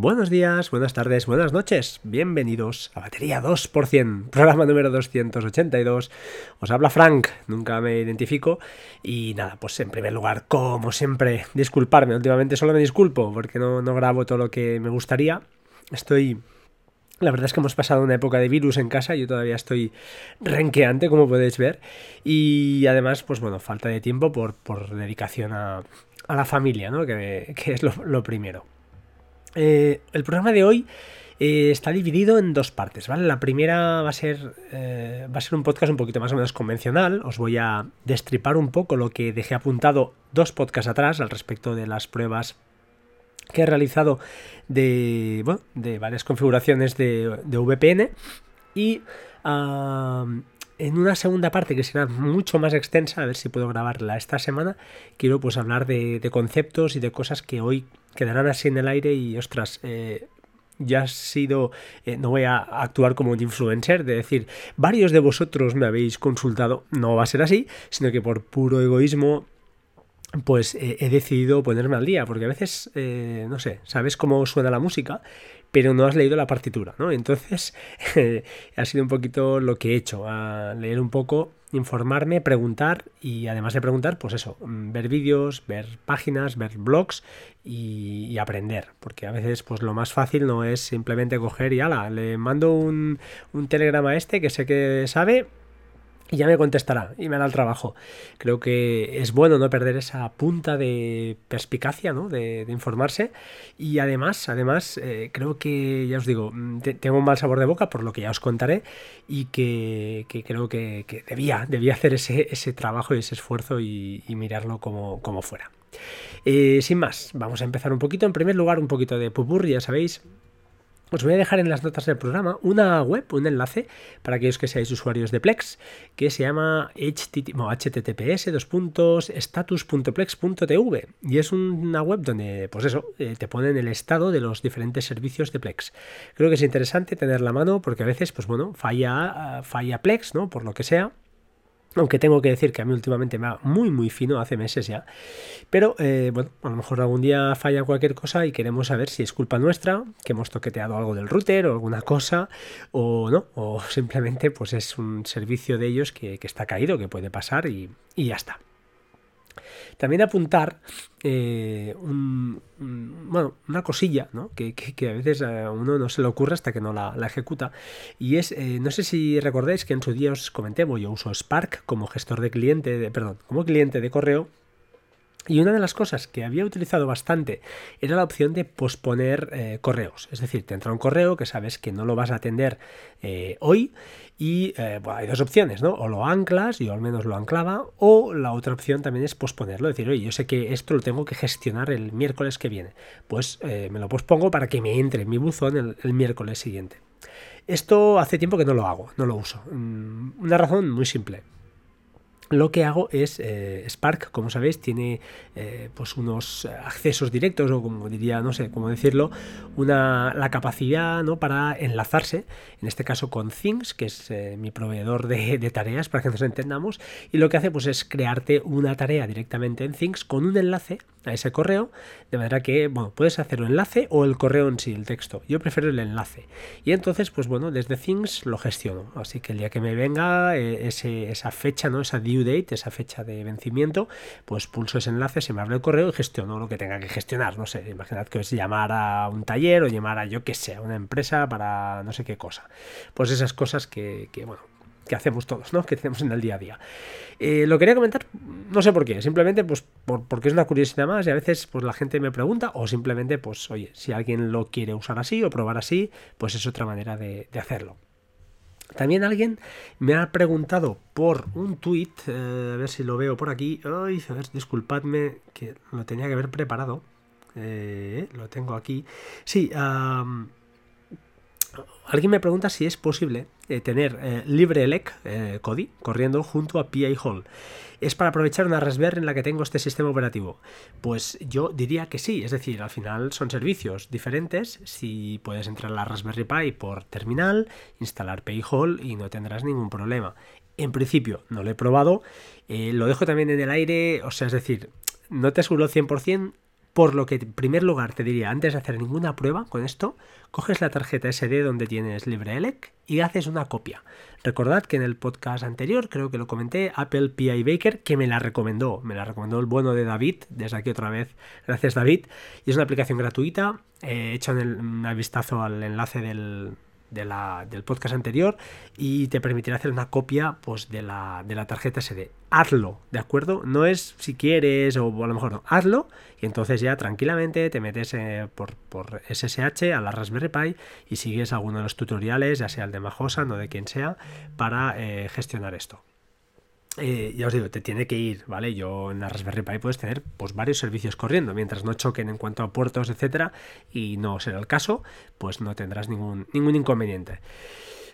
Buenos días, buenas tardes, buenas noches. Bienvenidos a Batería 2%, programa número 282. Os habla Frank, nunca me identifico. Y nada, pues en primer lugar, como siempre, disculparme. Últimamente solo me disculpo porque no, no grabo todo lo que me gustaría. Estoy la verdad es que hemos pasado una época de virus en casa, yo todavía estoy renqueante, como podéis ver, y además, pues bueno, falta de tiempo por, dedicación a, la familia, ¿no? que, es lo, primero. Eh, el programa de hoy eh, está dividido en dos partes, ¿vale? La primera va a ser eh, va a ser un podcast un poquito más o menos convencional. Os voy a destripar un poco lo que dejé apuntado dos podcasts atrás al respecto de las pruebas que he realizado de, de varias configuraciones de, VPN y en una segunda parte que será mucho más extensa, a ver si puedo grabarla esta semana, quiero pues hablar de, conceptos y de cosas que hoy quedarán así en el aire y ostras, eh, ya ha sido, eh, no voy a actuar como un influencer, de decir, varios de vosotros me habéis consultado, no va a ser así, sino que por puro egoísmo pues eh, he decidido ponerme al día, porque a veces, no sé, sabes cómo suena la música, pero no has leído la partitura, ¿no? Entonces, ha sido un poquito lo que he hecho, a leer un poco, informarme, preguntar y además de preguntar, pues eso, mm, ver vídeos, ver páginas, ver blogs y, aprender, porque a veces pues lo más fácil no es simplemente coger y ala, le mando un, un telegrama a este que sé que sabe y ya me contestará y me hará el trabajo. Creo que es bueno no perder esa punta de perspicacia, ¿no? De, informarse. Y además, además, eh, creo que, ya os digo, mm, tengo un mal sabor de boca por lo que ya os contaré y que, creo que, debía, debía hacer ese, ese trabajo y ese esfuerzo y, mirarlo como, como fuera. Eh, sin más, vamos a empezar un poquito. En primer lugar, un poquito de pupurri, ya sabéis. Os voy a dejar en las notas del programa una web, un enlace para aquellos que seáis usuarios de Plex, que se llama https status.plex.tv y es una web donde, pues eso, eh, te ponen el estado de los diferentes servicios de Plex. Creo que es interesante tener a mano porque a veces, pues bueno, falla, falla Plex, ¿no? Por lo que sea aunque tengo que decir que a mí últimamente me va muy muy fino, hace meses ya. Pero eh, bueno, a lo mejor algún día falla cualquier cosa y queremos saber si es culpa nuestra, que hemos toqueteado algo del router o alguna cosa, o no, o simplemente pues es un servicio de ellos que, está caído, que puede pasar y ya está. También apuntar eh, bueno, una cosilla que, a veces a uno no se le ocurre hasta que no la, ejecuta. Y es, eh, no sé si recordáis que en su día os comenté, yo uso Spark como gestor de cliente, de, perdón, como cliente de correo y una de las cosas que había utilizado bastante era la opción de posponer eh, correos. Es decir, te entra un correo que sabes que no lo vas a atender eh, hoy y eh, hay dos opciones, ¿no? O lo anclas, yo al menos lo anclaba, o la otra opción también es posponerlo. Es decir, oye, yo sé que esto lo tengo que gestionar el miércoles que viene. Pues me lo pospongo para que me entre en mi buzón el miércoles siguiente. Esto hace tiempo que no lo hago, no lo uso. Mm, una razón muy simple lo que hago es eh, Spark, como sabéis, tiene eh, pues unos accesos directos o como diría, no sé cómo decirlo, una, la capacidad ¿no? para enlazarse, en este caso con Things, que es eh, mi proveedor de, tareas para que nos entendamos, y lo que hace pues es crearte una tarea directamente en Things con un enlace a ese correo, de manera que, bueno, puedes hacer un enlace o el correo en sí, el texto. Yo prefiero el enlace. Y entonces, pues bueno, desde Things lo gestiono. Así que el día que me venga esa fecha, ¿no? Esa due date, esa fecha de vencimiento, pues pulso ese enlace, se me abre el correo y gestiono lo que tenga que gestionar. No sé, imaginad que es llamar a un taller o llamar a yo que sé, a una empresa para no sé qué cosa. Pues esas cosas que, que bueno, que hacemos todos, ¿no? Que tenemos en el día a día. Eh, lo quería comentar, no sé por qué, simplemente pues porque es una curiosidad más y a veces pues la gente me pregunta o simplemente pues oye, si alguien lo quiere usar así o probar así, pues es otra manera de, hacerlo. También alguien me ha preguntado por un tweet, eh, a ver si lo veo por aquí. Ay, a ver, disculpadme que lo tenía que haber preparado. Eh, lo tengo aquí. Sí, alguien me pregunta si es posible eh, tener eh, LibreELEC eh, corriendo junto a PI Hall. ¿Es para aprovechar una Raspberry en la que tengo este sistema operativo? Pues yo diría que sí, es decir, al final son servicios diferentes. Si puedes entrar a la Raspberry Pi por terminal, instalar PI Hall y no tendrás ningún problema. En principio, no lo he probado, lo dejo también en el aire, o sea, es decir, no te aseguro 100%, Por lo que, en primer lugar, te diría, antes de hacer ninguna prueba con esto, coges la tarjeta SD donde tienes LibreELEC y haces una copia. Recordad que en el podcast anterior, creo que lo comenté, Apple PI Baker, que me la recomendó, me la recomendó el bueno de David, desde aquí otra vez, gracias David, y es una aplicación gratuita, he hecho un vistazo al enlace del, del podcast anterior y te permitirá hacer una copia pues, de, la, de la tarjeta SD. Hazlo, ¿de acuerdo? No es si quieres o a lo mejor no, hazlo y entonces ya tranquilamente te metes eh, por, por, SSH a la Raspberry Pi y sigues alguno de los tutoriales, ya sea el de Majosa o de quien sea, para eh, gestionar esto. Eh, ya os digo, te tiene que ir, ¿vale? Yo en la Raspberry Pi puedes tener pues, varios servicios corriendo, mientras no choquen en cuanto a puertos, etcétera, y no será el caso, pues no tendrás ningún, ningún inconveniente.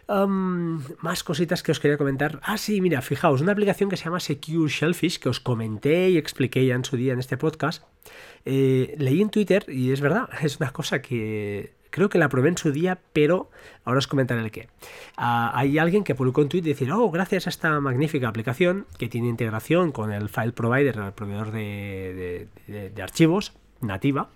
más cositas que os quería comentar. Ah, sí, mira, fijaos, una aplicación que se llama Secure Shellfish, que os comenté y expliqué ya en su día en este podcast. Eh, leí en Twitter, y es verdad, es una cosa que Creo que la probé en su día, pero ahora os comentaré el qué. Ah, hay alguien que publicó un tweet decir, oh, gracias a esta magnífica aplicación que tiene integración con el file provider, el proveedor de, archivos nativa,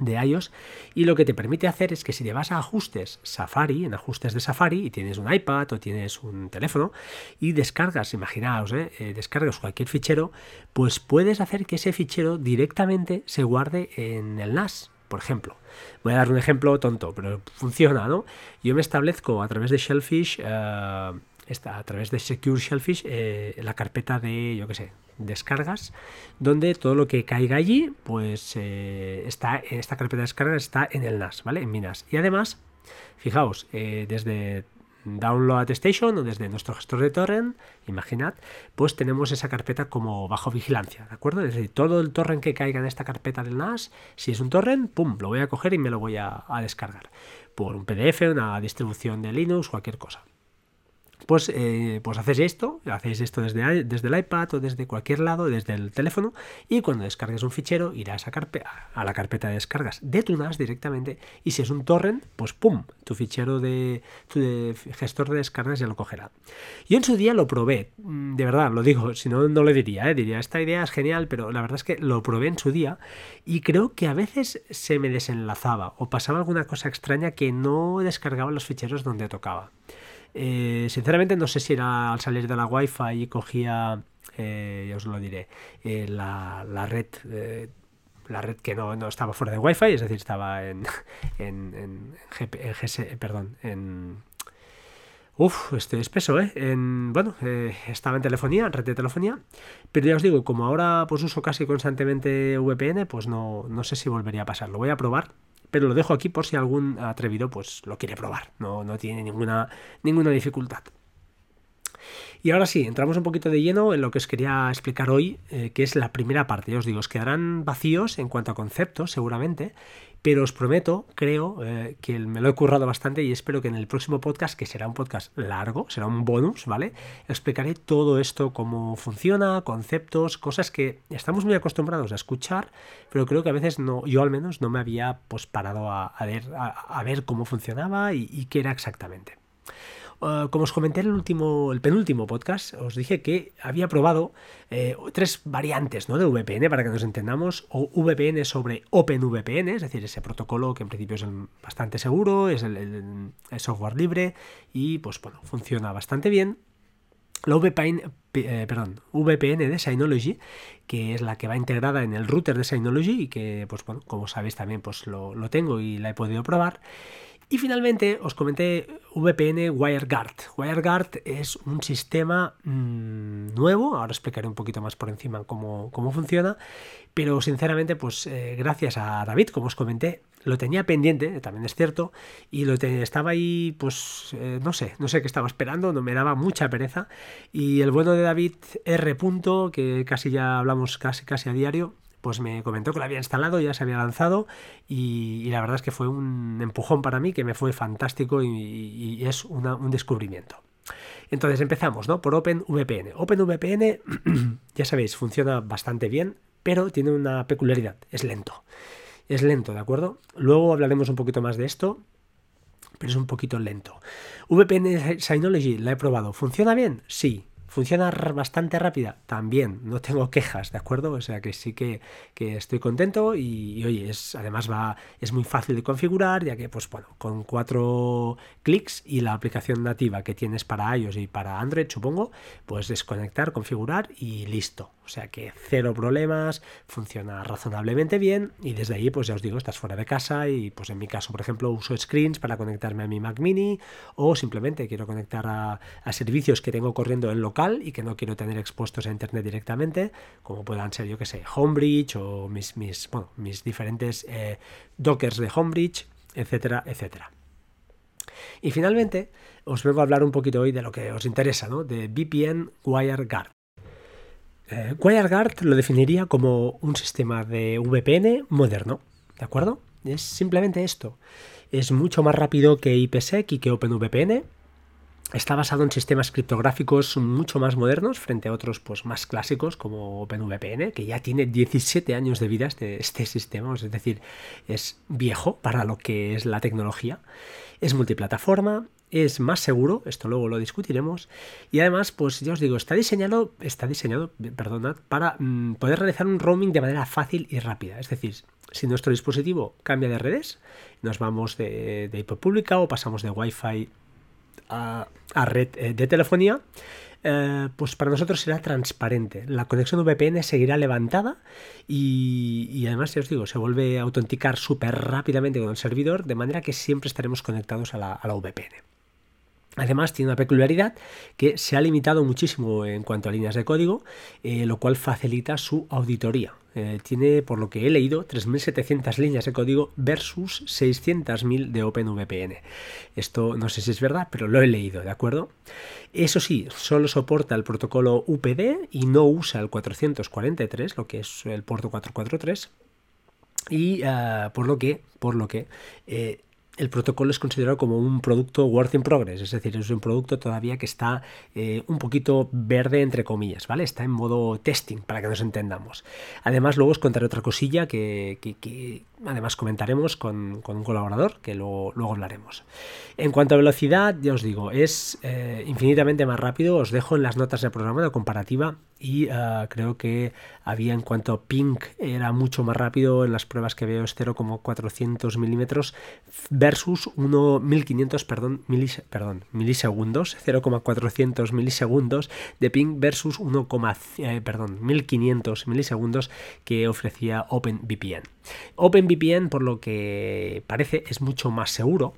de iOS y lo que te permite hacer es que si te vas a ajustes Safari, en ajustes de Safari y tienes un iPad o tienes un teléfono y descargas, imaginaos, ¿eh? Eh, descargas cualquier fichero, pues puedes hacer que ese fichero directamente se guarde en el NAS, por ejemplo. Voy a dar un ejemplo tonto, pero funciona, ¿no? Yo me establezco a través de Shellfish, eh, a través de Secure Shellfish, eh, la carpeta de, yo qué sé, descargas, donde todo lo que caiga allí, pues eh, está en esta carpeta de descargas está en el NAS, ¿vale? En mi NAS. Y además, fijaos, desde Download Station o desde nuestro gestor de torrent, imaginad, pues tenemos esa carpeta como bajo vigilancia, ¿de acuerdo? Es decir, todo el torrent que caiga en esta carpeta del NAS, si es un torrent, pum, lo voy a coger y me lo voy a, a descargar por un PDF, una distribución de Linux, cualquier cosa pues, eh, pues hacéis esto, hacéis esto desde, desde el iPad o desde cualquier lado, desde el teléfono, y cuando descargues un fichero irás a, a la carpeta de descargas de tu NAS directamente, y si es un torrent, pues pum, tu fichero de, tu gestor de descargas ya lo cogerá. Yo en su día lo probé, mm, de verdad, lo digo, si no, no lo diría, ¿eh? diría, esta idea es genial, pero la verdad es que lo probé en su día y creo que a veces se me desenlazaba o pasaba alguna cosa extraña que no descargaba los ficheros donde tocaba. Eh, sinceramente no sé si era al salir de la Wi-Fi y cogía, eh, ya os lo diré, eh, la, red la red que no, estaba fuera de Wi-Fi, es decir, estaba en, en, en, perdón, en... Estoy espeso, ¿eh? En, bueno, estaba en telefonía, en red de telefonía, pero ya os digo, como ahora pues uso casi constantemente VPN, pues no, no sé si volvería a pasar. Lo voy a probar pero lo dejo aquí por si algún atrevido pues lo quiere probar, no, no tiene ninguna, ninguna dificultad. Y ahora sí, entramos un poquito de lleno en lo que os quería explicar hoy, eh, que es la primera parte. Ya os digo, os quedarán vacíos en cuanto a conceptos, seguramente, pero os prometo, creo, eh, que me lo he currado bastante y espero que en el próximo podcast, que será un podcast largo, será un bonus, ¿vale? Explicaré todo esto, cómo funciona, conceptos, cosas que estamos muy acostumbrados a escuchar, pero creo que a veces no, yo al menos no me había pues parado a, ver, a, ver cómo funcionaba y qué era exactamente. Eh, como os comenté en el último, el penúltimo podcast, os dije que había probado eh, tres variantes ¿no? de VPN para que nos entendamos, o VPN sobre OpenVPN, es decir, ese protocolo que en principio es bastante seguro, es el, software libre y pues bueno, funciona bastante bien. La VPN, eh, perdón, VPN de Synology, que es la que va integrada en el router de Synology y que, pues bueno, como sabéis también pues lo tengo y la he podido probar. Y finalmente os comenté VPN WireGuard. WireGuard es un sistema mm, nuevo, ahora explicaré un poquito más por encima cómo, funciona, pero sinceramente, pues eh, gracias a David, como os comenté, lo tenía pendiente, también es cierto, y lo estaba ahí, pues eh, no sé, no sé qué estaba esperando, no me daba mucha pereza. Y el bueno de David R. que casi ya hablamos casi, casi a diario, pues me comentó que lo había instalado, ya se había lanzado y, la verdad es que fue un empujón para mí que me fue fantástico y, es un descubrimiento. Entonces empezamos, ¿no? Por OpenVPN. OpenVPN, ya sabéis, funciona bastante bien, pero tiene una peculiaridad, es lento. Es lento, ¿de acuerdo? Luego hablaremos un poquito más de esto, pero es un poquito lento. VPN Synology la he probado. ¿Funciona bien? Sí, ¿Funciona bastante rápida? También, no tengo quejas, ¿de acuerdo? O sea que sí que, estoy contento y, oye, es, además va, es muy fácil de configurar, ya que, pues bueno, con cuatro clics y la aplicación nativa que tienes para iOS y para Android, supongo, pues desconectar, configurar y listo. Sea que cero problemas, funciona razonablemente bien y desde ahí, pues ya os digo, estás fuera de casa y pues en mi caso, por ejemplo, uso screens para conectarme a mi Mac mini o simplemente quiero conectar a, servicios que tengo corriendo en local y que no quiero tener expuestos a internet directamente, como puedan ser, yo que sé, Homebridge o mis, mis, bueno, mis diferentes eh, dockers de Homebridge, etcétera, etcétera. Y finalmente, os vengo a hablar un poquito hoy de lo que os interesa, ¿no? De VPN WireGuard. Eh, WireGuard lo definiría como un sistema de VPN moderno, ¿de acuerdo? Es simplemente esto. Es mucho más rápido que IPsec y que OpenVPN. Está basado en sistemas criptográficos mucho más modernos frente a otros pues, más clásicos como OpenVPN, que ya tiene 17 años de vida este, este sistema, es decir, es viejo para lo que es la tecnología. Es multiplataforma, es más seguro, esto luego lo discutiremos, y además, pues ya os digo, está diseñado, está diseñado, perdonad, para mm, poder realizar un roaming de manera fácil y rápida. Es decir, si nuestro dispositivo cambia de redes, nos vamos de, de IP pública o pasamos de Wi-Fi a, red eh, de telefonía, eh, pues para nosotros será transparente. La conexión VPN seguirá levantada y, además, ya os digo, se vuelve a autenticar súper rápidamente con el servidor, de manera que siempre estaremos conectados a la, a la VPN. Además, tiene una peculiaridad que se ha limitado muchísimo en cuanto a líneas de código, eh, lo cual facilita su auditoría. Eh, tiene, por lo que he leído, 3.700 líneas de código versus 600.000 de OpenVPN. Esto no sé si es verdad, pero lo he leído, ¿de acuerdo? Eso sí, solo soporta el protocolo UPD y no usa el 443, lo que es el puerto 443. Y ah, por lo que, por lo que eh, el protocolo es considerado como un producto work in progress, es decir, es un producto todavía que está eh, un poquito verde entre comillas, ¿vale? Está en modo testing para que nos entendamos. Además, luego os contaré otra cosilla que, además comentaremos con, un colaborador, que luego, luego, hablaremos. En cuanto a velocidad, ya os digo, es eh, infinitamente más rápido, os dejo en las notas del programa la comparativa y eh, creo que había en cuanto a ping era mucho más rápido en las pruebas que veo es 0,400 milímetros versus 1.1500 perdón, perdón, milisegundos 0,400 milisegundos de ping versus 1, eh, perdón, 1500 milisegundos que ofrecía OpenVPN. OpenVPN por lo que parece es mucho más seguro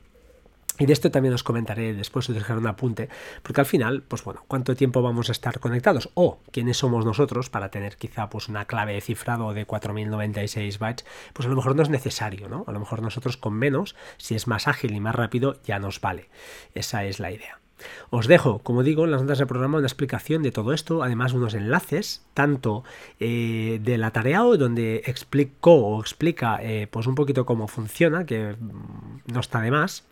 y de esto también os comentaré después, os dejaré un apunte, porque al final, pues bueno, ¿cuánto tiempo vamos a estar conectados? O quiénes somos nosotros para tener quizá pues una clave de cifrado de 4096 bytes, pues a lo mejor no es necesario, ¿no? A lo mejor nosotros con menos, si es más ágil y más rápido, ya nos vale. Esa es la idea. Os dejo, como digo, en las notas del programa una explicación de todo esto, además unos enlaces, tanto eh, de la tarea donde explicó o explica eh, pues un poquito cómo funciona, que mm, no está de más,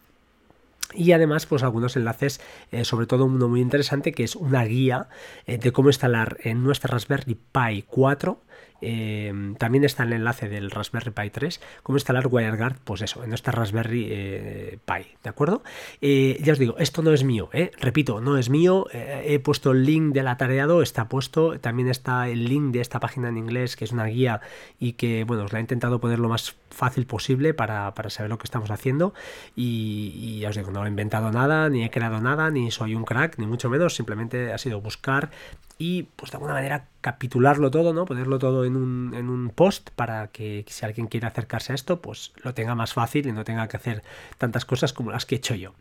y además pues algunos enlaces eh, sobre todo uno muy interesante que es una guía eh, de cómo instalar en nuestra Raspberry Pi 4 Em, también está el enlace del Raspberry Pi 3, cómo instalar WireGuard, pues eso, en nuestra Raspberry eh, Pi, ¿de acuerdo? Eh, ya os digo, esto no es mío, ¿eh? repito, no es mío, he puesto el link del atareado, está puesto, también está el link de esta página en inglés, que es una guía y que, bueno, os la he intentado poner lo más fácil posible para, saber lo que estamos haciendo. Y, ya os digo, no he inventado nada, ni he creado nada, ni soy un crack, ni mucho menos, simplemente ha sido buscar y pues de alguna manera capitularlo todo, ¿no? Ponerlo todo en un, en un post para que si alguien quiere acercarse a esto, pues lo tenga más fácil y no tenga que hacer tantas cosas como las que he hecho yo.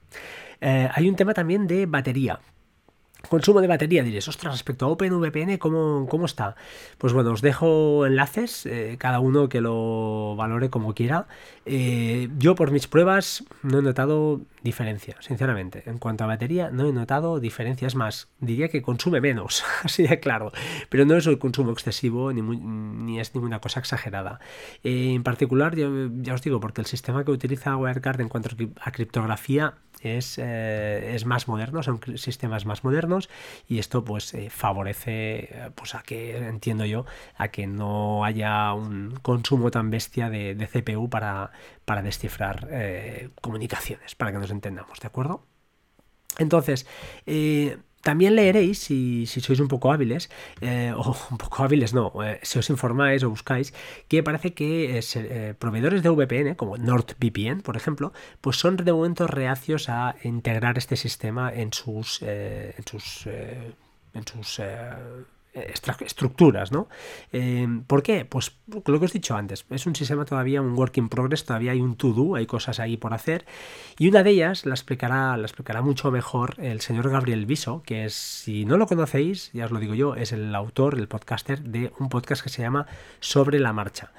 Eh, hay un tema también de batería. Consumo de batería, diréis, ostras, respecto a OpenVPN, ¿cómo, cómo está? Pues bueno, os dejo enlaces, eh, cada uno que lo valore como quiera. Eh, yo por mis pruebas no he notado diferencia, sinceramente. En cuanto a batería, no he notado diferencias más. Diría que consume menos, así de claro. Pero no es el consumo excesivo ni, ni es ninguna cosa exagerada. Eh, en particular, ya os digo, porque el sistema que utiliza WireGuard en cuanto a criptografía es, eh, es más moderno, son sistemas más modernos y esto pues eh, favorece eh, pues a que, entiendo yo, a que no haya un consumo tan bestia de, CPU para, para descifrar comunicaciones, para que nos entendamos, ¿de acuerdo? Entonces, también leeréis, si, sois un poco hábiles, eh, o un poco hábiles no, eh, si os informáis o buscáis, que parece que eh, proveedores de VPN, como NordVPN, por ejemplo, pues son de momento reacios a integrar este sistema en sus, en sus, en sus estructuras, ¿no? Eh, ¿Por qué? Pues lo que os he dicho antes, es un sistema todavía, un work in progress, todavía hay un to-do, hay cosas ahí por hacer, y una de ellas la explicará, la explicará mucho mejor el señor Gabriel Viso, que es, si no lo conocéis, ya os lo digo yo, es el autor, el podcaster de un podcast que se llama Sobre la Marcha.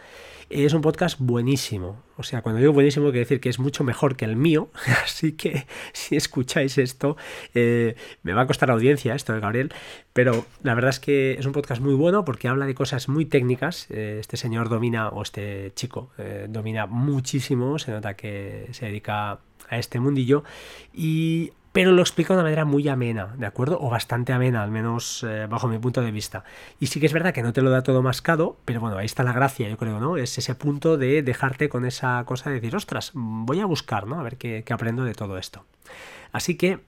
Es un podcast buenísimo. O sea, cuando digo buenísimo, quiero decir que es mucho mejor que el mío. Así que si escucháis esto, eh, me va a costar audiencia esto de Gabriel. Pero la verdad es que es un podcast muy bueno porque habla de cosas muy técnicas. Eh, este señor domina, o este chico, eh, domina muchísimo. Se nota que se dedica a este mundillo. Y pero lo explica de una manera muy amena, ¿de acuerdo? O bastante amena, al menos eh, bajo mi punto de vista. Y sí que es verdad que no te lo da todo mascado, pero bueno, ahí está la gracia, yo creo, ¿no? Es ese punto de dejarte con esa cosa de decir, ostras, voy a buscar, ¿no? A ver qué, qué aprendo de todo esto. Así que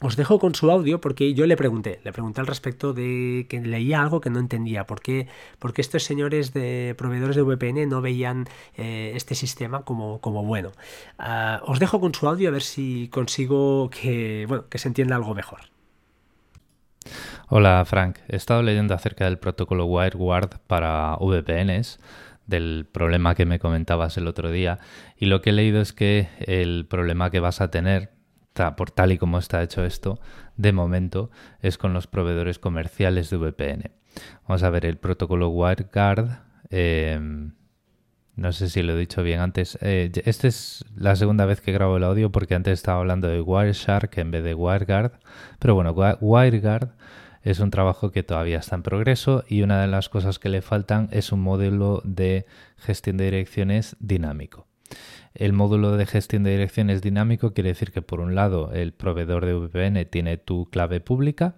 os dejo con su audio porque yo le pregunté, le pregunté al respecto de que leía algo que no entendía, por qué, porque estos señores de proveedores de VPN no veían eh, este sistema como, como bueno. Ah, os dejo con su audio a ver si consigo que, bueno, que se entienda algo mejor. Hola Frank, he estado leyendo acerca del protocolo WireGuard para VPNs del problema que me comentabas el otro día y lo que he leído es que el problema que vas a tener por tal y como está hecho esto, de momento, es con los proveedores comerciales de VPN. Vamos a ver el protocolo WireGuard. Em, no sé si lo he dicho bien antes. Eh, esta es la segunda vez que grabo el audio porque antes estaba hablando de Wireshark en vez de WireGuard. Pero bueno, WireGuard es un trabajo que todavía está en progreso y una de las cosas que le faltan es un modelo de gestión de direcciones dinámico. El módulo de gestión de direcciones dinámico quiere decir que por un lado el proveedor de VPN tiene tu clave pública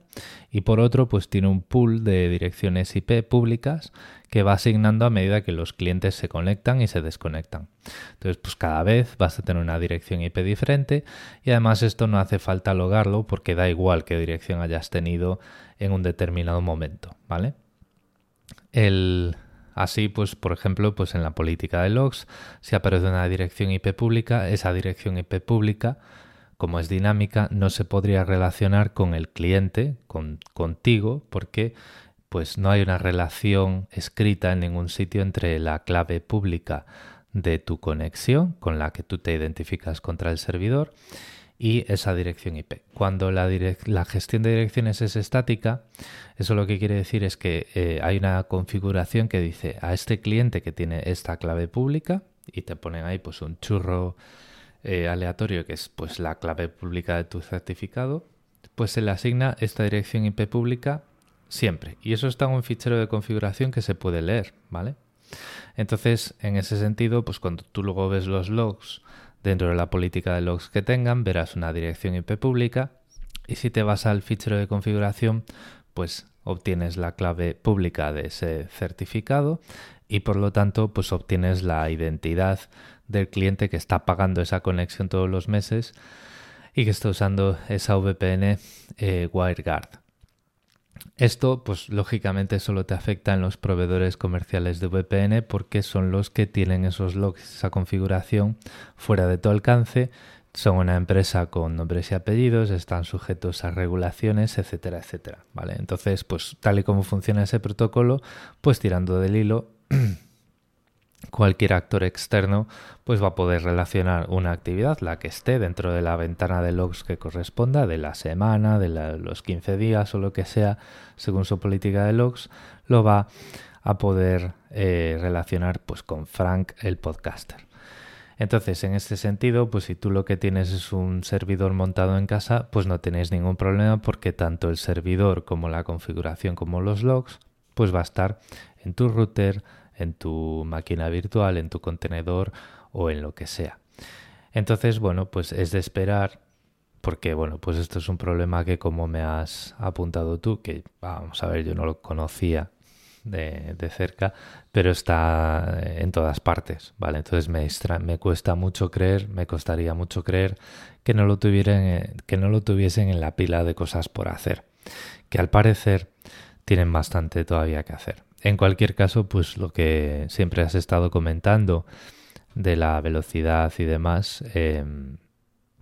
y por otro pues tiene un pool de direcciones IP públicas que va asignando a medida que los clientes se conectan y se desconectan. Entonces pues cada vez vas a tener una dirección IP diferente y además esto no hace falta logarlo porque da igual qué dirección hayas tenido en un determinado momento, ¿vale? El, Así, pues, por ejemplo, pues en la política de logs, si aparece una dirección IP pública, esa dirección IP pública, como es dinámica, no se podría relacionar con el cliente, con, contigo, porque pues no hay una relación escrita en ningún sitio entre la clave pública de tu conexión con la que tú te identificas contra el servidor y esa dirección IP. Cuando la, gestión de direcciones es estática, eso lo que quiere decir es que eh, hay una configuración que dice a este cliente que tiene esta clave pública y te ponen ahí pues un churro eh, aleatorio que es pues la clave pública de tu certificado, pues se le asigna esta dirección IP pública siempre. Y eso está en un fichero de configuración que se puede leer, ¿vale? Entonces, en ese sentido, pues cuando tú luego ves los logs Dentro de la política de logs que tengan verás una dirección IP pública y si te vas al fichero de configuración pues obtienes la clave pública de ese certificado y por lo tanto pues obtienes la identidad del cliente que está pagando esa conexión todos los meses y que está usando esa VPN eh, WireGuard. Esto, pues lógicamente solo te afecta en los proveedores comerciales de VPN porque son los que tienen esos logs, esa configuración fuera de tu alcance. Son una empresa con nombres y apellidos, están sujetos a regulaciones, etcétera, etcétera. ¿Vale? Entonces, pues tal y como funciona ese protocolo, pues tirando del hilo cualquier actor externo pues va a poder relacionar una actividad, la que esté dentro de la ventana de logs que corresponda, de la semana, de los 15 días o lo que sea, según su política de logs, lo va a poder eh, relacionar pues con Frank el podcaster. Entonces, en este sentido, pues si tú lo que tienes es un servidor montado en casa, pues no tenéis ningún problema porque tanto el servidor como la configuración como los logs, pues va a estar en tu router, en tu máquina virtual, en tu contenedor o en lo que sea. Entonces, bueno, pues es de esperar porque, bueno, pues esto es un problema que como me has apuntado tú, que vamos a ver, yo no lo conocía de, cerca, pero está en todas partes, ¿vale? Entonces me, me cuesta mucho creer, me costaría mucho creer que no, lo que no lo tuviesen en la pila de cosas por hacer, que al parecer tienen bastante todavía que hacer. En cualquier caso, pues lo que siempre has estado comentando de la velocidad y demás, em,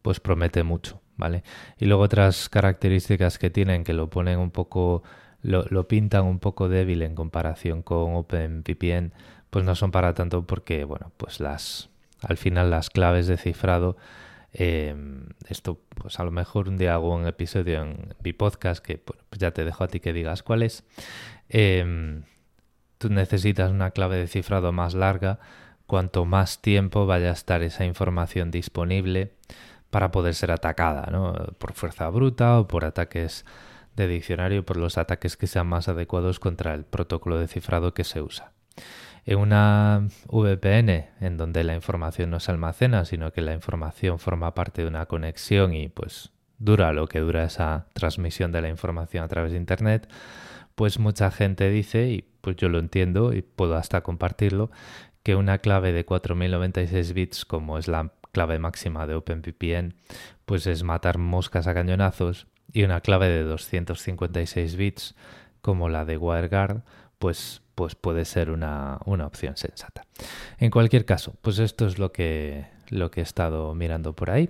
pues promete mucho, ¿vale? Y luego otras características que tienen que lo ponen un poco, lo, pintan un poco débil en comparación con OpenVPN, pues no son para tanto porque, bueno, pues las, al final las claves de cifrado Em, esto, pues a lo mejor un día hago un episodio en mi podcast que pues ya te dejo a ti que digas cuál es. Em, tú necesitas una clave de cifrado más larga cuanto más tiempo vaya a estar esa información disponible para poder ser atacada, ¿no? Por fuerza bruta o por ataques de diccionario, por los ataques que sean más adecuados contra el protocolo de cifrado que se usa. En una VPN, en donde la información no se almacena, sino que la información forma parte de una conexión y pues dura lo que dura esa transmisión de la información a través de Internet, pues mucha gente dice, y pues yo lo entiendo y puedo hasta compartirlo, que una clave de 4096 bits, como es la clave máxima de OpenVPN, pues es matar moscas a cañonazos, y una clave de 256 bits, como la de WireGuard, pues pues puede ser una, opción sensata. En cualquier caso, pues esto es lo que, lo que he estado mirando por ahí.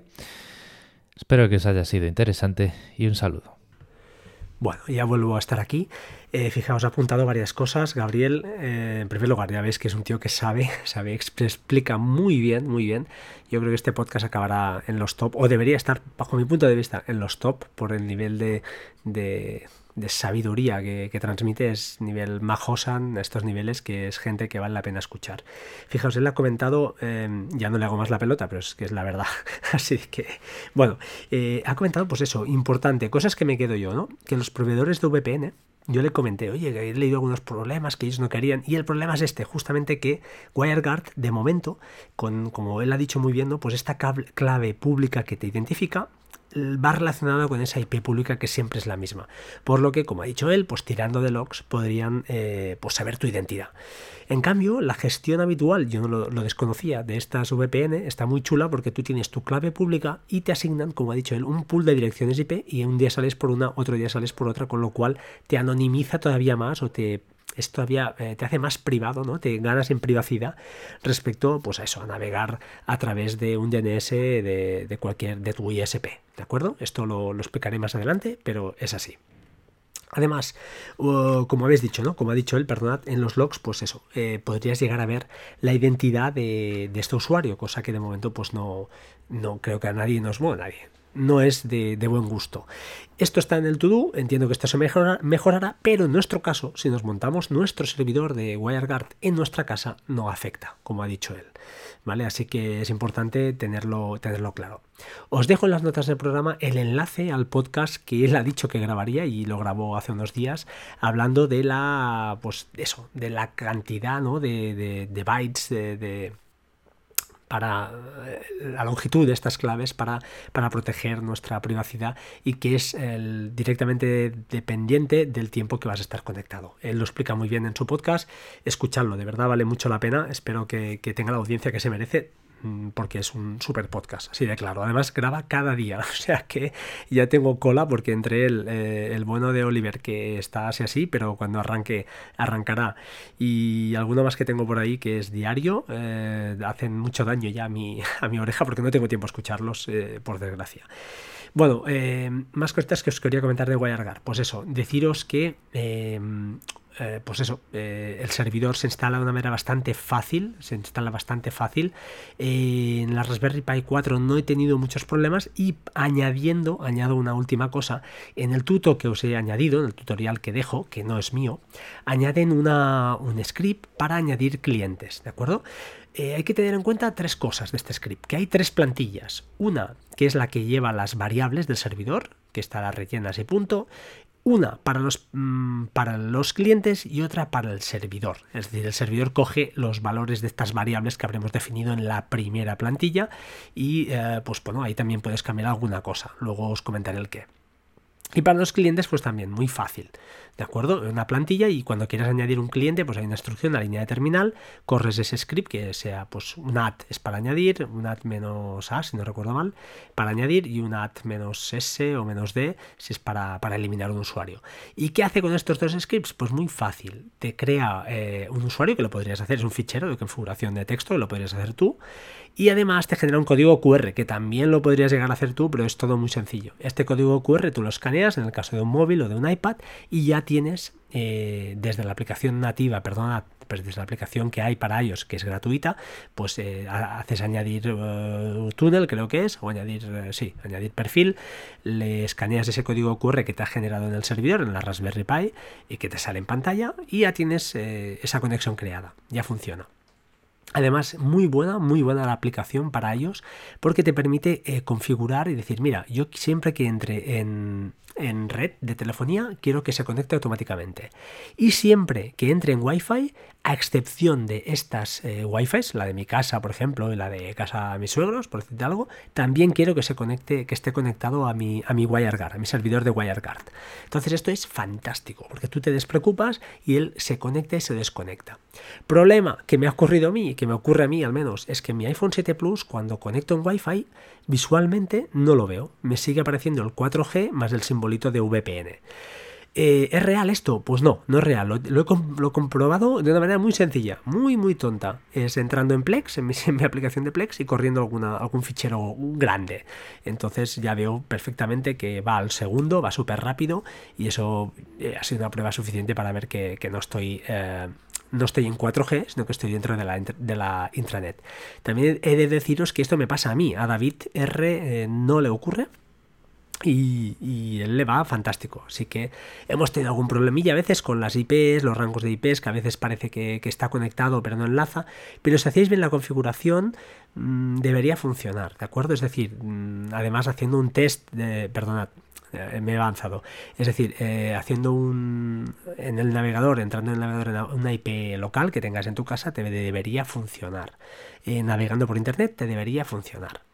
Espero que os haya sido interesante y un saludo. Bueno, ya vuelvo a estar aquí. Eh, fijaos, he apuntado varias cosas. Gabriel, eh, en primer lugar, ya veis que es un tío que sabe, sabe, explica muy bien, muy bien. Yo creo que este podcast acabará en los top, o debería estar, bajo mi punto de vista, en los top por el nivel de, de sabiduría que, transmite es nivel Mahosan, estos niveles que es gente que vale la pena escuchar. Fijaos, él ha comentado, em, ya no le hago más la pelota, pero es que es la verdad. Así que, bueno, eh, ha comentado, pues eso, importante, cosas que me quedo yo, ¿no? Que los proveedores de VPN, yo le comenté, oye, he leído algunos problemas que ellos no querían, y el problema es este, justamente que WireGuard, de momento, con, como él ha dicho muy bien, pues esta clave pública que te identifica, va relacionado con esa IP pública que siempre es la misma. Por lo que, como ha dicho él, pues tirando de logs podrían eh, pues saber tu identidad. En cambio, la gestión habitual, yo no lo, lo, desconocía, de estas VPN está muy chula porque tú tienes tu clave pública y te asignan, como ha dicho él, un pool de direcciones IP y un día sales por una, otro día sales por otra, con lo cual te anonimiza todavía más o te es todavía eh, te hace más privado, ¿no? Te ganas en privacidad respecto, pues a eso, a navegar a través de un DNS de, cualquier, de tu ISP, ¿de acuerdo? Esto lo, explicaré más adelante, pero es así. Además, como habéis dicho, ¿no? Como ha dicho él, perdonad, en los logs, pues eso, eh, podrías llegar a ver la identidad de, este usuario, cosa que de momento, pues no, no creo que a nadie nos mueva nadie no es de, buen gusto. Esto está en el to-do, entiendo que esto se mejorará, pero en nuestro caso, si nos montamos nuestro servidor de WireGuard en nuestra casa, no afecta, como ha dicho él. ¿Vale? Así que es importante tenerlo, tenerlo claro. Os dejo en las notas del programa el enlace al podcast que él ha dicho que grabaría y lo grabó hace unos días, hablando de la, pues eso, de la cantidad ¿no? de, de, bytes de para eh, la longitud de estas claves para, para proteger nuestra privacidad y que es el, directamente dependiente del tiempo que vas a estar conectado. Él lo explica muy bien en su podcast, escuchadlo, de verdad vale mucho la pena, espero que, que tenga la audiencia que se merece porque es un super podcast, así de claro. Además graba cada día, o sea que ya tengo cola porque entre el, eh, el bueno de Oliver que está así así, pero cuando arranque arrancará y alguno más que tengo por ahí que es diario, eh, hacen mucho daño ya a mi, a mi oreja porque no tengo tiempo a escucharlos, eh, por desgracia. Bueno, más cositas que os quería comentar de WireGuard. Pues eso, deciros que eh, pues eso, eh, el servidor se instala de una manera bastante fácil, se instala bastante fácil. Eh, en la Raspberry Pi 4 no he tenido muchos problemas y añadiendo, añado una última cosa, en el tuto que os he añadido, en el tutorial que dejo, que no es mío, añaden una, un script para añadir clientes, ¿de acuerdo? hay que tener en cuenta tres cosas de este script, que hay tres plantillas. Una, que es la que lleva las variables del servidor, que estará rellena ese punto, una para los, mm, para los clientes y otra para el servidor. Es decir, el servidor coge los valores de estas variables que habremos definido en la primera plantilla y eh, pues bueno, ahí también puedes cambiar alguna cosa. Luego os comentaré el qué. Y para los clientes, pues también muy fácil. ¿De acuerdo? Una plantilla y cuando quieras añadir un cliente, pues hay una instrucción, una línea de terminal, corres ese script que sea pues un add es para añadir, un add menos a, si no recuerdo mal, para añadir y un add menos s o menos d si es para, eliminar un usuario. ¿Y qué hace con estos dos scripts? Pues muy fácil. Te crea eh, un usuario que lo podrías hacer, es un fichero de configuración de texto que lo podrías hacer tú y además te genera un código QR que también lo podrías llegar a hacer tú, pero es todo muy sencillo. Este código QR tú lo escaneas en el caso de un móvil o de un iPad y ya tienes eh, desde la aplicación nativa, perdona, pues desde la aplicación que hay para ellos, que es gratuita, pues eh, haces añadir uh, túnel, creo que es, o añadir, eh, sí, añadir perfil, le escaneas ese código QR que te ha generado en el servidor, en la Raspberry Pi, y que te sale en pantalla, y ya tienes esa conexión creada, ya funciona. Además, muy buena, muy buena la aplicación para ellos porque te permite eh, configurar y decir, mira, yo siempre que entre en, en red de telefonía, quiero que se conecte automáticamente. Y siempre que entre en Wi-Fi, a excepción de estas eh, Wi-Fi, la de mi casa, por ejemplo, y la de casa de mis suegros, por decirte algo, también quiero que se conecte, que esté conectado a mi, a mi WireGuard, a mi servidor de WireGuard. Entonces esto es fantástico, porque tú te despreocupas y él se conecta y se desconecta. Problema que me ha ocurrido a mí, que me ocurre a mí al menos, es que mi iPhone 7 Plus, cuando conecto en Wi-Fi, visualmente no lo veo. Me sigue apareciendo el 4G más el simbolito de VPN. Eh, ¿Es real esto? Pues no, no es real. Lo, he, comprobado de una manera muy sencilla, muy, muy tonta. Es entrando en Plex, en mi, aplicación de Plex, y corriendo alguna, algún fichero grande. Entonces ya veo perfectamente que va al segundo, va súper rápido, y eso eh, ha sido una prueba suficiente para ver que, no estoy... Eh, no estoy en 4G, sino que estoy dentro de la, de la intranet. También he de deciros que esto me pasa a mí, a David R no le ocurre, y, él le va fantástico. Así que hemos tenido algún problemilla a veces con las IPs, los rangos de IPs, que a veces parece que, está conectado pero no enlaza. Pero si hacéis bien la configuración, mm, debería funcionar, ¿de acuerdo? Es decir, mm, además haciendo un test de. Perdonad, eh, me he avanzado. Es decir, eh, haciendo un. en el navegador, entrando en el navegador en una IP local que tengas en tu casa, te debería funcionar. Eh, navegando por internet, te debería funcionar.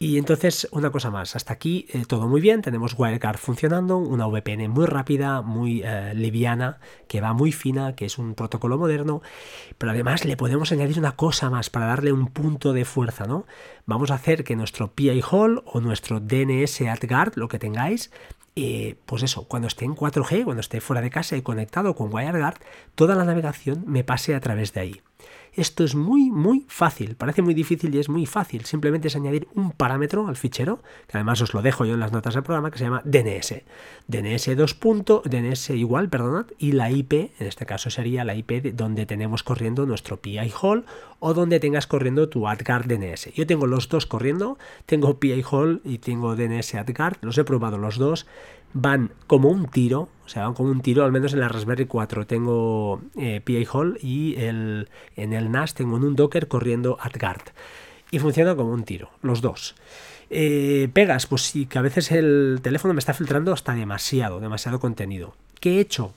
Y entonces, una cosa más, hasta aquí eh, todo muy bien, tenemos WireGuard funcionando, una VPN muy rápida, muy eh, liviana, que va muy fina, que es un protocolo moderno, pero además le podemos añadir una cosa más para darle un punto de fuerza, ¿no? Vamos a hacer que nuestro PI Hall o nuestro DNS AdGuard, lo que tengáis, eh, pues eso, cuando esté en 4G, cuando esté fuera de casa y conectado con WireGuard, toda la navegación me pase a través de ahí. Esto es muy, muy fácil. Parece muy difícil y es muy fácil. Simplemente es añadir un parámetro al fichero, que además os lo dejo yo en las notas del programa, que se llama DNS. DNS 2. DNS igual, perdonad, y la IP, en este caso sería la IP de donde tenemos corriendo nuestro PI Hall o donde tengas corriendo tu AdGuard DNS. Yo tengo los dos corriendo, tengo PI Hall y tengo DNS AdGuard, los he probado los dos van como un tiro, o sea, van como un tiro, al menos en la Raspberry 4 tengo eh, PA Hall y el, en el NAS tengo en un Docker corriendo AdGuard. Y funciona como un tiro, los dos. Eh, pegas, pues sí, que a veces el teléfono me está filtrando hasta demasiado, demasiado contenido. ¿Qué he hecho?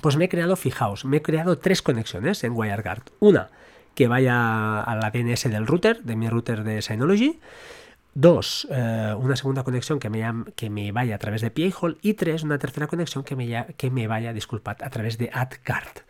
Pues me he creado, fijaos, me he creado tres conexiones en WireGuard. Una que vaya a la DNS del router, de mi router de Synology. Dos, eh, una segunda conexión que me, que me vaya a través de Piehole. Y tres, una tercera conexión que me, que me vaya, disculpad, a través de AdCard.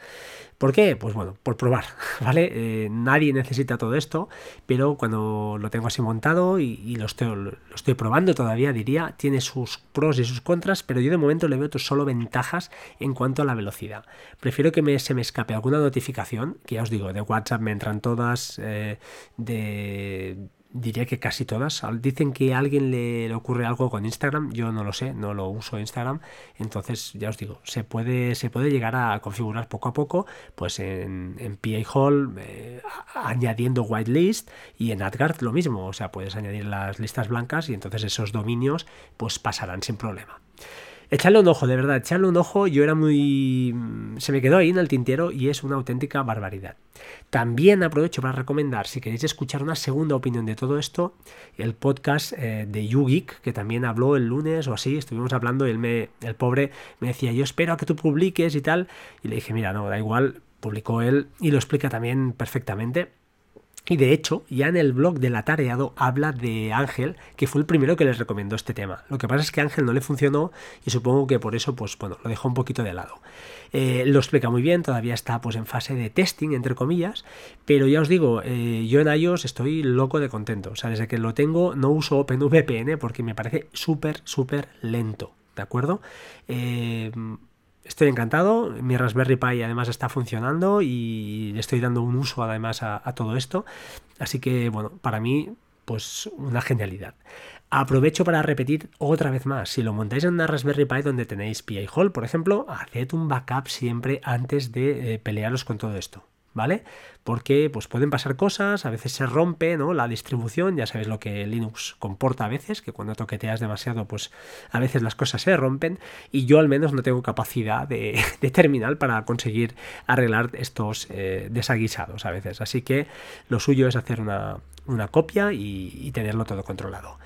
¿Por qué? Pues bueno, por probar, ¿vale? Eh, nadie necesita todo esto, pero cuando lo tengo así montado y, lo, estoy, lo, estoy, probando todavía, diría, tiene sus pros y sus contras, pero yo de momento le veo solo ventajas en cuanto a la velocidad. Prefiero que se me escape alguna notificación, que ya os digo, de WhatsApp me entran todas, eh, de diría que casi todas. Dicen que a alguien le, ocurre algo con Instagram, yo no lo sé, no lo uso Instagram, entonces ya os digo, se puede, se puede llegar a configurar poco a poco, pues en, en PA Hall eh, añadiendo whitelist y en AdGuard lo mismo, o sea, puedes añadir las listas blancas y entonces esos dominios pues pasarán sin problema. Echadle un ojo, de verdad, echadle un ojo. Yo era muy. Se me quedó ahí en el tintero y es una auténtica barbaridad. También aprovecho para recomendar, si queréis escuchar una segunda opinión de todo esto, el podcast eh, de YouGeek, que también habló el lunes o así. Estuvimos hablando y él me, el pobre me decía, yo espero a que tú publiques y tal. Y le dije, mira, no, da igual, publicó él y lo explica también perfectamente. Y de hecho, ya en el blog del atareado habla de Ángel, que fue el primero que les recomendó este tema. Lo que pasa es que Ángel no le funcionó y supongo que por eso, pues bueno, lo dejó un poquito de lado. Eh, lo explica muy bien, todavía está pues en fase de testing, entre comillas, pero ya os digo, eh, yo en iOS estoy loco de contento. O sea, desde que lo tengo no uso OpenVPN porque me parece súper, súper lento, ¿de acuerdo? Eh, estoy encantado. Mi Raspberry Pi además está funcionando y le estoy dando un uso además a, todo esto. Así que, bueno, para mí, pues una genialidad. Aprovecho para repetir otra vez más, si lo montáis en una Raspberry Pi donde tenéis PI Hall, por ejemplo, haced un backup siempre antes de eh, pelearos con todo esto. ¿Vale? Porque pues pueden pasar cosas, a veces se rompe, ¿no? La distribución, ya sabéis lo que Linux comporta a veces, que cuando toqueteas demasiado, pues a veces las cosas se rompen y yo al menos no tengo capacidad de, terminal para conseguir arreglar estos eh, desaguisados a veces. Así que lo suyo es hacer una, una copia y, tenerlo todo controlado.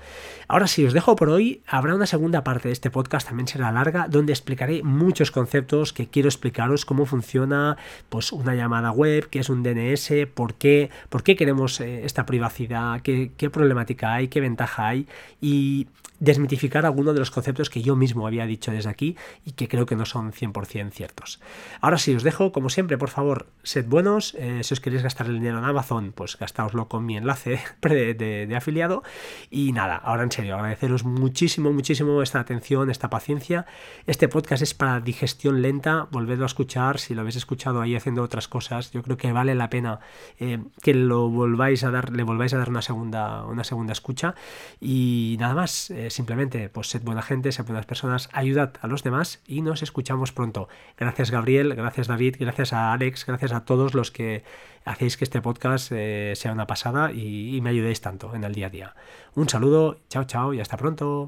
Ahora sí, os dejo por hoy. Habrá una segunda parte de este podcast, también será larga, donde explicaré muchos conceptos que quiero explicaros cómo funciona pues, una llamada web, qué es un DNS, por qué, por qué queremos eh, esta privacidad, qué, qué problemática hay, qué ventaja hay y desmitificar algunos de los conceptos que yo mismo había dicho desde aquí y que creo que no son 100% ciertos. Ahora sí, os dejo, como siempre, por favor, sed buenos. Eh, si os queréis gastar el dinero en Amazon, pues gastaoslo con mi enlace de, afiliado. Y nada, ahora en serio, agradeceros muchísimo, muchísimo esta atención, esta paciencia. Este podcast es para digestión lenta, volvedlo a escuchar. Si lo habéis escuchado ahí haciendo otras cosas, yo creo que vale la pena eh, que lo volváis a dar, le volváis a dar una segunda, una segunda escucha. Y nada más. Eh, simplemente, pues sed buena gente, sed buenas personas, ayudad a los demás y nos escuchamos pronto. Gracias Gabriel, gracias David, gracias a Alex, gracias a todos los que hacéis que este podcast eh, sea una pasada y me ayudéis tanto en el día a día. Un saludo, chao chao y hasta pronto.